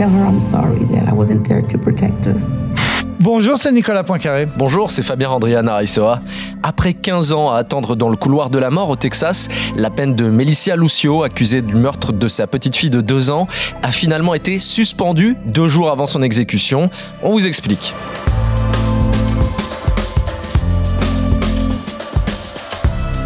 Tell her I'm sorry that I wasn't there to protect her. Bonjour, c'est Nicolas Poincaré. Bonjour, c'est Fabien Andrian Arisoa. Après 15 ans à attendre dans le couloir de la mort au Texas, la peine de Melissa Lucio, accusée du meurtre de sa petite fille de 2 ans, a finalement été suspendue deux jours avant son exécution. On vous explique.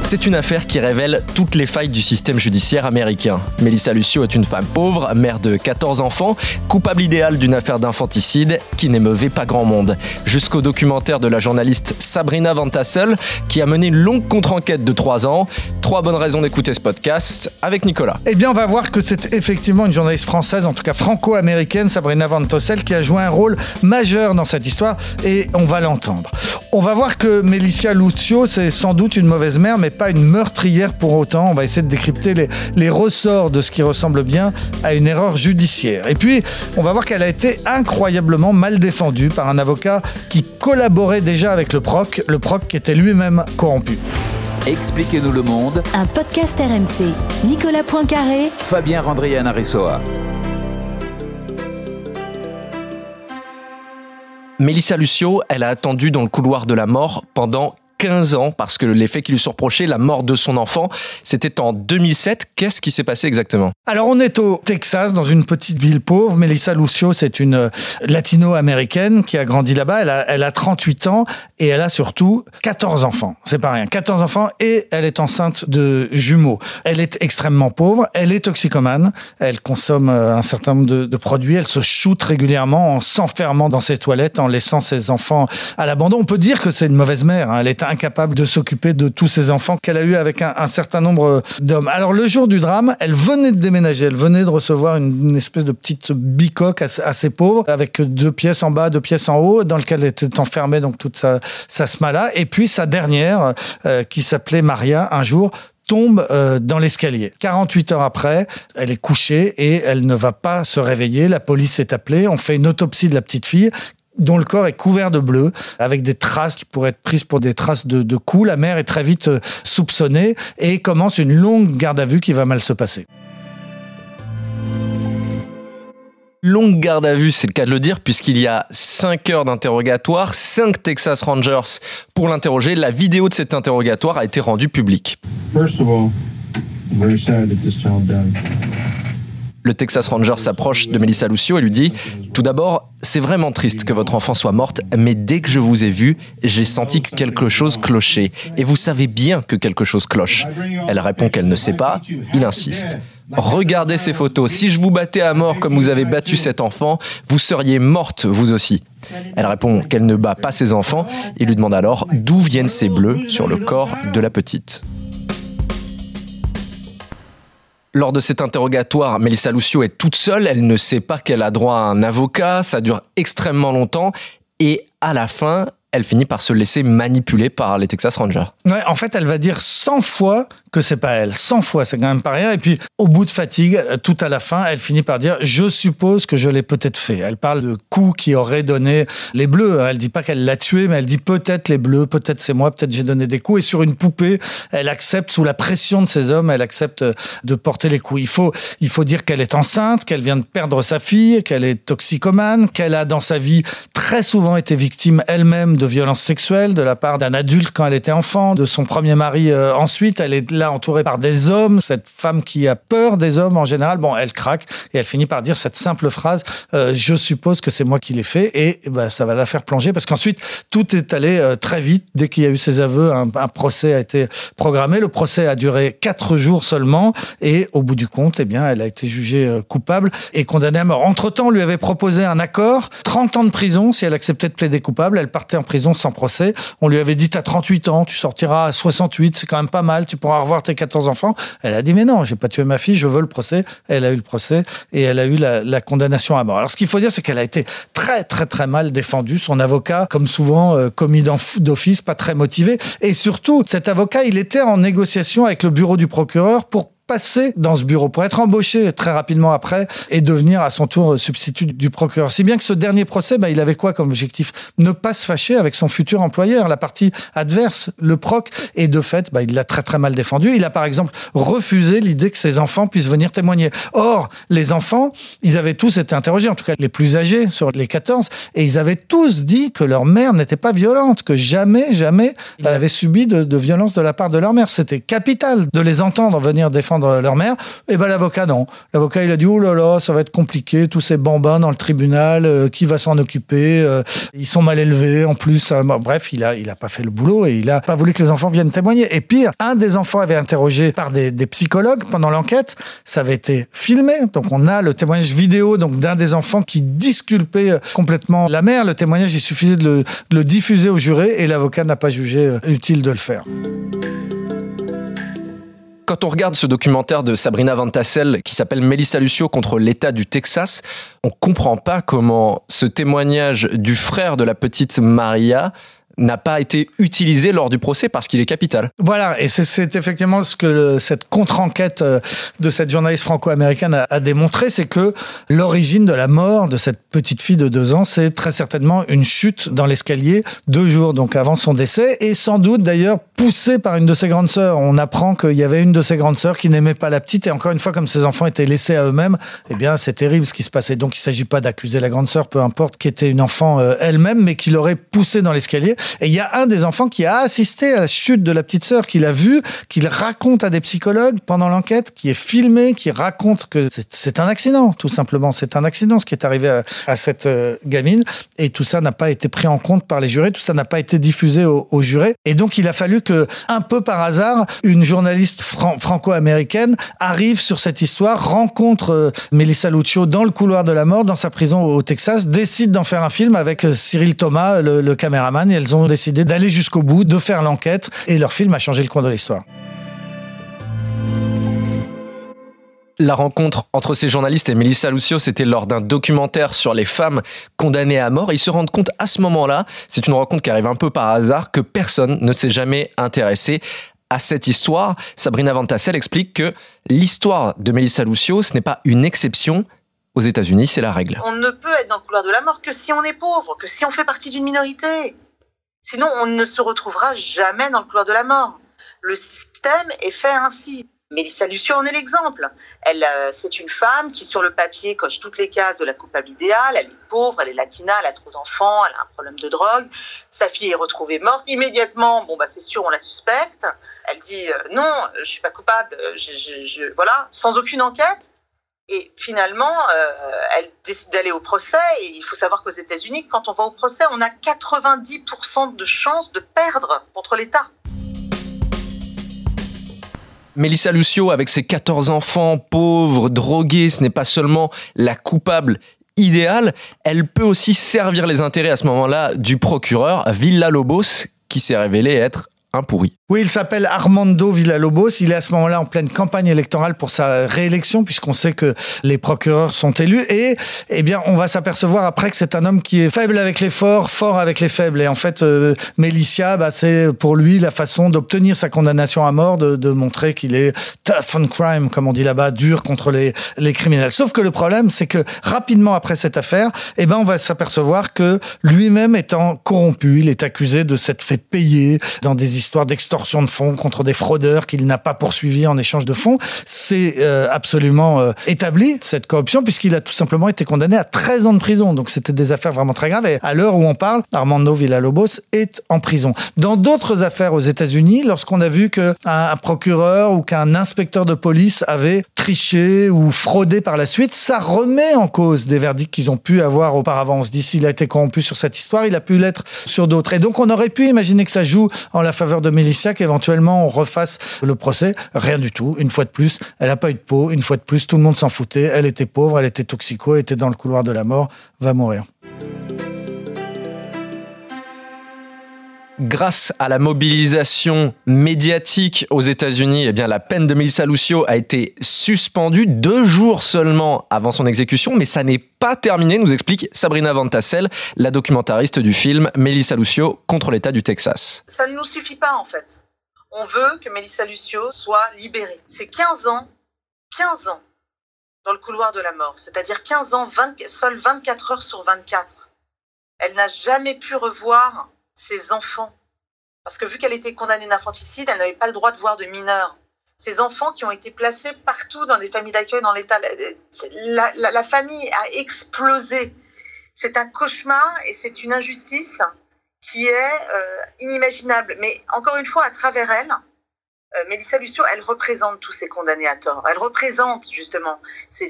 C'est une affaire qui révèle toutes les failles du système judiciaire américain. Melissa Lucio est une femme pauvre, mère de 14 enfants, coupable idéale d'une affaire d'infanticide qui n'émeuvait pas grand monde. Jusqu'au documentaire de la journaliste Sabrina Van Tassel qui a mené une longue contre-enquête de 3 ans. Trois bonnes raisons d'écouter ce podcast avec Nicolas. Eh bien, on va voir que c'est effectivement une journaliste française, en tout cas franco-américaine, Sabrina Van Tassel, qui a joué un rôle majeur dans cette histoire et on va l'entendre. On va voir que Melissa Lucio, c'est sans doute une mauvaise mère, mais pas une meurtrière pour autant. On va essayer de décrypter les, les ressorts de ce qui ressemble bien à une erreur judiciaire. Et puis, on va voir qu'elle a été incroyablement mal défendue par un avocat qui collaborait déjà avec le proc, le proc qui était lui-même corrompu. Expliquez-nous le monde, Un podcast RMC. Nicolas Poincaré, Fabien Randrian Arisoa. Melissa Lucio, elle a attendu dans le couloir de la mort pendant 15 ans parce que les faits qui lui sont reprochés, la mort de son enfant, c'était en 2007. Qu'est-ce qui s'est passé exactement? Alors, on est au Texas, dans une petite ville pauvre. Melissa Lucio, c'est une euh, latino-américaine qui a grandi là-bas. Elle a, elle a 38 ans et elle a surtout 14 enfants. C'est pas rien. 14 enfants et elle est enceinte de jumeaux. Elle est extrêmement pauvre. Elle est toxicomane. Elle consomme euh, un certain nombre de, de produits. Elle se shoot régulièrement en s'enfermant dans ses toilettes, en laissant ses enfants à l'abandon. On peut dire que c'est une mauvaise mère. hein. Elle est incapable de s'occuper de tous ses enfants qu'elle a eu avec un, certain nombre d'hommes. Alors, le jour du drame, elle venait de déménager. Elle venait de recevoir une, espèce de petite bicoque assez, assez pauvre avec deux pièces en bas, deux pièces en haut, dans lequel elle était enfermée donc toute sa, sa smala. Et puis sa dernière, euh, qui s'appelait Maria, un jour tombe euh, dans l'escalier. 48 heures après, elle est couchée et elle ne va pas se réveiller. La police est appelée. On fait une autopsie de la petite fille dont le corps est couvert de bleu, avec des traces qui pourraient être prises pour des traces de, de coups. La mère est très vite euh, soupçonnée et commence une longue garde à vue qui va mal se passer. Longue garde à vue, c'est le cas de le dire, puisqu'il y a 5 heures d'interrogatoire, 5 Texas Rangers pour l'interroger. La vidéo de cet interrogatoire a été rendue publique. First of all, I'm very sad that this child died. Le Texas Ranger s'approche de Melissa Lucio et lui dit Tout d'abord, c'est vraiment triste que votre enfant soit morte, mais dès que je vous ai vu, j'ai senti que quelque chose clochait. Et vous savez bien que quelque chose cloche. Elle répond qu'elle ne sait pas. Il insiste. Regardez ces photos. Si je vous battais à mort comme vous avez battu cet enfant, vous seriez morte vous aussi. Elle répond qu'elle ne bat pas ses enfants et lui demande alors d'où viennent ces bleus sur le corps de la petite. Lors de cet interrogatoire, Melissa Lucio est toute seule, elle ne sait pas qu'elle a droit à un avocat, ça dure extrêmement longtemps. Et à la fin, elle finit par se laisser manipuler par les Texas Rangers. En fait, elle va dire 100 fois que c'est pas elle. 100 fois, c'est quand même pas rien. Et puis, au bout de fatigue, euh, tout à la fin, elle finit par dire Je suppose que je l'ai peut-être fait. Elle parle de coups qui auraient donné les bleus. Elle dit pas qu'elle l'a tué, mais elle dit peut-être les bleus, peut-être c'est moi, peut-être j'ai donné des coups. Et sur une poupée, elle accepte, sous la pression de ces hommes, elle accepte euh, de porter les coups. Il faut, il faut dire qu'elle est enceinte, qu'elle vient de perdre sa fille, qu'elle est toxicomane, qu'elle a dans sa vie très souvent été victime elle-même de violences sexuelles de la part d'un adulte quand elle était enfant, de son premier mari euh, ensuite. Elle est là entourée par des hommes, cette femme qui a peur des hommes en général. Bon, elle craque et elle finit par dire cette simple phrase euh, Je suppose que c'est moi qui l'ai fait. Et bah, ça va la faire plonger parce qu'ensuite, tout est allé euh, très vite. Dès qu'il y a eu ces aveux, un, procès a été programmé. Le procès a duré quatre jours seulement. Et au bout du compte, eh bien, elle a été jugée euh, coupable et condamnée à mort. Entre-temps, on lui avait proposé un accord 30 ans de prison si elle acceptait de plaider coupable. Elle partait en prison sans procès. On lui avait dit T'as 38 ans, tu sortiras à 68, c'est quand même pas mal, tu pourras revoir tes 14 enfants. Elle a dit, mais non, j'ai pas tué ma fille, je veux le procès. Elle a eu le procès et elle a eu la, condamnation à mort. Alors, ce qu'il faut dire, c'est qu'elle a été très, très, très mal défendue. Son avocat, comme souvent, euh, commis d'office, pas très motivé. Et surtout, cet avocat, il était en négociation avec le bureau du procureur pour passer dans ce bureau pour être embauché très rapidement après et devenir à son tour substitut du procureur. Si bien que ce dernier procès, bah, il avait quoi comme objectif? Ne pas se fâcher avec son futur employeur, la partie adverse, le proc. Et de fait, bah, il l'a très très mal défendu. Il a par exemple refusé l'idée que ses enfants puissent venir témoigner. Or, les enfants, ils avaient tous été interrogés, en tout cas les plus âgés sur les 14, et ils avaient tous dit que leur mère n'était pas violente, que jamais, jamais ils avaient subi de, de violence de la part de leur mère. C'était capital de les entendre venir défendre leur mère. Et ben l'avocat non. L'avocat il a dit oh là là, ça va être compliqué, tous ces bambins dans le tribunal, euh, qui va s'en occuper euh, Ils sont mal élevés en plus. Euh, bref, il a il a pas fait le boulot et il a pas voulu que les enfants viennent témoigner. Et pire, un des enfants avait interrogé par des, psychologues pendant l'enquête. Ça avait été filmé, donc on a le témoignage vidéo donc d'un des enfants qui disculpait complètement la mère. Le témoignage, il suffisait de le, de le diffuser au juré et l'avocat n'a pas jugé utile de le faire. Quand on regarde ce documentaire de Sabrina Van Tassel qui s'appelle Melissa Lucio contre l'État du Texas, on comprend pas comment ce témoignage du frère de la petite Maria n'a pas été utilisé lors du procès parce qu'il est capital. Voilà, et c'est- effectivement ce que cette contre-enquête euh, de cette journaliste franco-américaine a, a démontré, c'est que l'origine de la mort de cette petite fille de deux ans, c'est très certainement une chute dans l'escalier deux jours donc avant son décès, et sans doute d'ailleurs poussée par une de ses grandes sœurs. On apprend qu'il y avait une de ses grandes sœurs qui n'aimait pas la petite, et encore une fois, comme ses enfants étaient laissés à eux-mêmes, eh bien c'est terrible ce qui se passait. Donc il ne s'agit pas d'accuser la grande sœur, peu importe, qui était une enfant euh, elle-même, mais qui l'aurait poussée dans l'escalier. Et il y a un des enfants qui a assisté à la chute de la petite sœur, qui l'a vu, qu'il raconte à des psychologues pendant l'enquête, qui est filmé, qui raconte que c'est- un accident, tout simplement. C'est un accident ce qui est arrivé à, cette euh, gamine. Et tout ça n'a pas été pris en compte par les jurés, tout ça n'a pas été diffusé aux, jurés. Et donc il a fallu que, un peu par hasard, une journaliste fran- franco-américaine arrive sur cette histoire, rencontre euh, Melissa Lucio dans le couloir de la mort, dans sa prison au Texas, décide d'en faire un film avec euh, Cyril Thomas, le, le caméraman, et elles ont décidé d'aller jusqu'au bout, de faire l'enquête, et leur film a changé le cours de l'histoire. La rencontre entre ces journalistes et Melissa Lucio, c'était lors d'un documentaire sur les femmes condamnées à mort. Ils se rendent compte à ce moment-là, c'est une rencontre qui arrive un peu par hasard, que personne ne s'est jamais intéressé à cette histoire. Sabrina Van Tassel explique que l'histoire de Melissa Lucio, ce n'est pas une exception. Aux États-Unis, c'est la règle. On ne peut être dans le couloir de la mort que si on est pauvre, que si on fait partie d'une minorité. Sinon, on ne se retrouvera jamais dans le couloir de la mort. Le système est fait ainsi. Mélissa Lucio en est l'exemple. Elle, euh, c'est une femme qui, sur le papier, coche toutes les cases de la coupable idéale. Elle est pauvre, elle est latina, elle a trop d'enfants, elle a un problème de drogue. Sa fille est retrouvée morte immédiatement. Bon, bah, c'est sûr, on la suspecte. Elle dit euh, non, je suis pas coupable. euh, Je, je- je- voilà, sans aucune enquête. Et finalement, euh, elle décide d'aller au procès. Il faut savoir qu'aux États-Unis, quand on va au procès, on a 90% de chances de perdre contre l'État. Melissa Lucio, avec ses 14 enfants pauvres, drogués, ce n'est pas seulement la coupable idéale, elle peut aussi servir les intérêts à ce moment-là du procureur Villa-Lobos, qui s'est révélé être un pourri. Oui, il s'appelle Armando Villalobos. Il est à ce moment-là en pleine campagne électorale pour sa réélection, puisqu'on sait que les procureurs sont élus. Et, eh bien, on va s'apercevoir après que c'est un homme qui est faible avec les forts, fort avec les faibles. Et en fait, euh, bah, c'est pour lui la façon d'obtenir sa condamnation à mort, de, de montrer qu'il est tough on crime, comme on dit là-bas, dur contre les, les criminels. Sauf que le problème, c'est que rapidement après cette affaire, eh ben, on va s'apercevoir que lui-même étant corrompu, il est accusé de s'être fait payer dans des histoires d'extorsion de fonds contre des fraudeurs qu'il n'a pas poursuivis en échange de fonds. C'est euh, absolument euh, établi, cette corruption, puisqu'il a tout simplement été condamné à 13 ans de prison. Donc c'était des affaires vraiment très graves. Et à l'heure où on parle, Armando Villalobos est en prison. Dans d'autres affaires aux États-Unis, lorsqu'on a vu qu'un un procureur ou qu'un inspecteur de police avait triché ou fraudé par la suite, ça remet en cause des verdicts qu'ils ont pu avoir auparavant. On se dit s'il a été corrompu sur cette histoire, il a pu l'être sur d'autres. Et donc on aurait pu imaginer que ça joue en la faveur de Qu'éventuellement on refasse le procès. Rien du tout. Une fois de plus, elle n'a pas eu de peau. Une fois de plus, tout le monde s'en foutait. Elle était pauvre, elle était toxico, elle était dans le couloir de la mort, va mourir. Grâce à la mobilisation médiatique aux États-Unis, eh la peine de Melissa Lucio a été suspendue deux jours seulement avant son exécution, mais ça n'est pas terminé, nous explique Sabrina Van Tassel, la documentariste du film Melissa Lucio contre l'État du Texas. Ça ne nous suffit pas en fait. On veut que Melissa Lucio soit libérée. C'est 15 ans, 15 ans dans le couloir de la mort, c'est-à-dire 15 ans, 20, seuls 24 heures sur 24. Elle n'a jamais pu revoir ses enfants. Parce que vu qu'elle était condamnée d'infanticide, elle n'avait pas le droit de voir de mineurs. Ces enfants qui ont été placés partout dans des familles d'accueil dans l'État, la, famille a explosé. C'est un cauchemar et c'est une injustice qui est euh, inimaginable. Mais encore une fois, à travers elle, euh, Mélissa Lucio, elle représente tous ces condamnés à tort. Elle représente justement ces,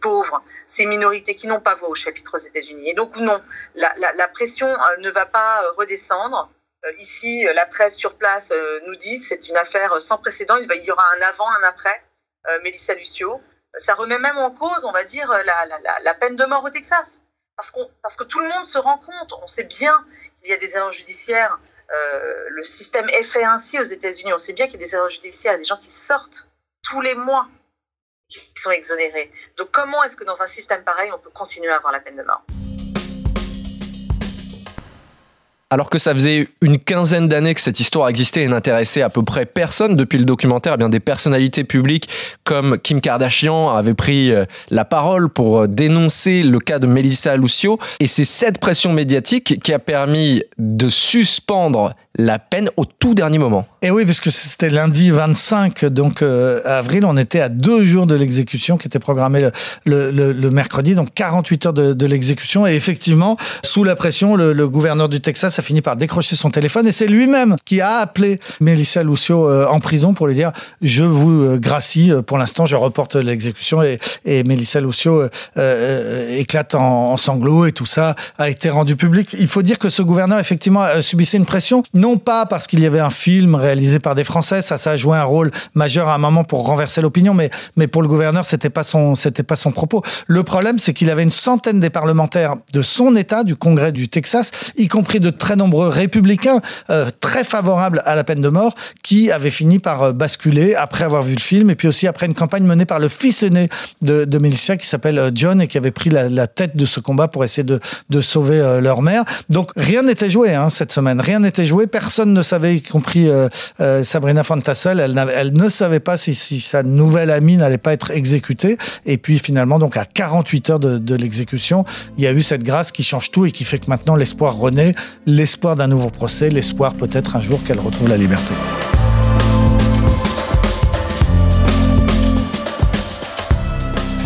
pauvres, ces minorités qui n'ont pas voix au chapitre aux États-Unis. Et donc non, la, pression euh, ne va pas euh, redescendre. Euh, ici, la presse sur place nous dit c'est une affaire sans précédent. Il, va, y aura un avant, un après. Mélissa Lucio, ça remet même en cause, on va dire, la, peine de mort au Texas. Parce, parce que tout le monde se rend compte, on sait bien qu'il y a des erreurs judiciaires euh, le système est fait ainsi aux États-Unis. On sait bien qu'il y a des erreurs judiciaires, des gens qui sortent tous les mois, qui sont exonérés. Donc comment est-ce que dans un système pareil, on peut continuer à avoir la peine de mort? Alors que ça faisait une quinzaine d'années que cette histoire existait et n'intéressait à peu près personne depuis le documentaire, eh bien des personnalités publiques comme Kim Kardashian avaient pris euh, la parole pour dénoncer le cas de Melissa Lucio. Et c'est cette pression médiatique qui a permis de suspendre la peine au tout dernier moment. Et oui, puisque c'était lundi 25 donc euh, avril, on était à deux jours de l'exécution qui était programmée le, le, le, mercredi, donc 48 heures de, de l'exécution. Et effectivement, sous la pression, le, gouverneur du Texas a fini par décrocher son téléphone et c'est lui-même qui a appelé Melissa Lucio euh, en prison pour lui dire je vous euh, gracie, pour l'instant je reporte l'exécution et, et Melissa Lucio euh, éclate en, en, sanglots et tout ça a été rendu public. Il faut dire que ce gouverneur effectivement subissait une pression non pas parce qu'il y avait un film réalisé par des Français, ça, ça a joué un rôle majeur à un moment pour renverser l'opinion, mais, mais pour le gouverneur, c'était pas son, c'était pas son propos. Le problème, c'est qu'il avait une centaine des parlementaires de son État, du Congrès du Texas, y compris de très nombreux républicains euh, très favorables à la peine de mort, qui avaient fini par euh, basculer après avoir vu le film, et puis aussi après une campagne menée par le fils aîné de, de Melissa, qui s'appelle euh, John, et qui avait pris la, la, tête de ce combat pour essayer de, de sauver euh, leur mère. Donc rien n'était joué hein, cette semaine, rien n'était joué personne ne savait, y compris euh, euh, Sabrina Fantassel, elle, ne savait pas si, si sa nouvelle amie n'allait pas être exécutée. Et puis finalement, donc à 48 heures de, de l'exécution, il y a eu cette grâce qui change tout et qui fait que maintenant l'espoir renaît, l'espoir d'un nouveau procès, l'espoir peut-être un jour qu'elle retrouve la liberté.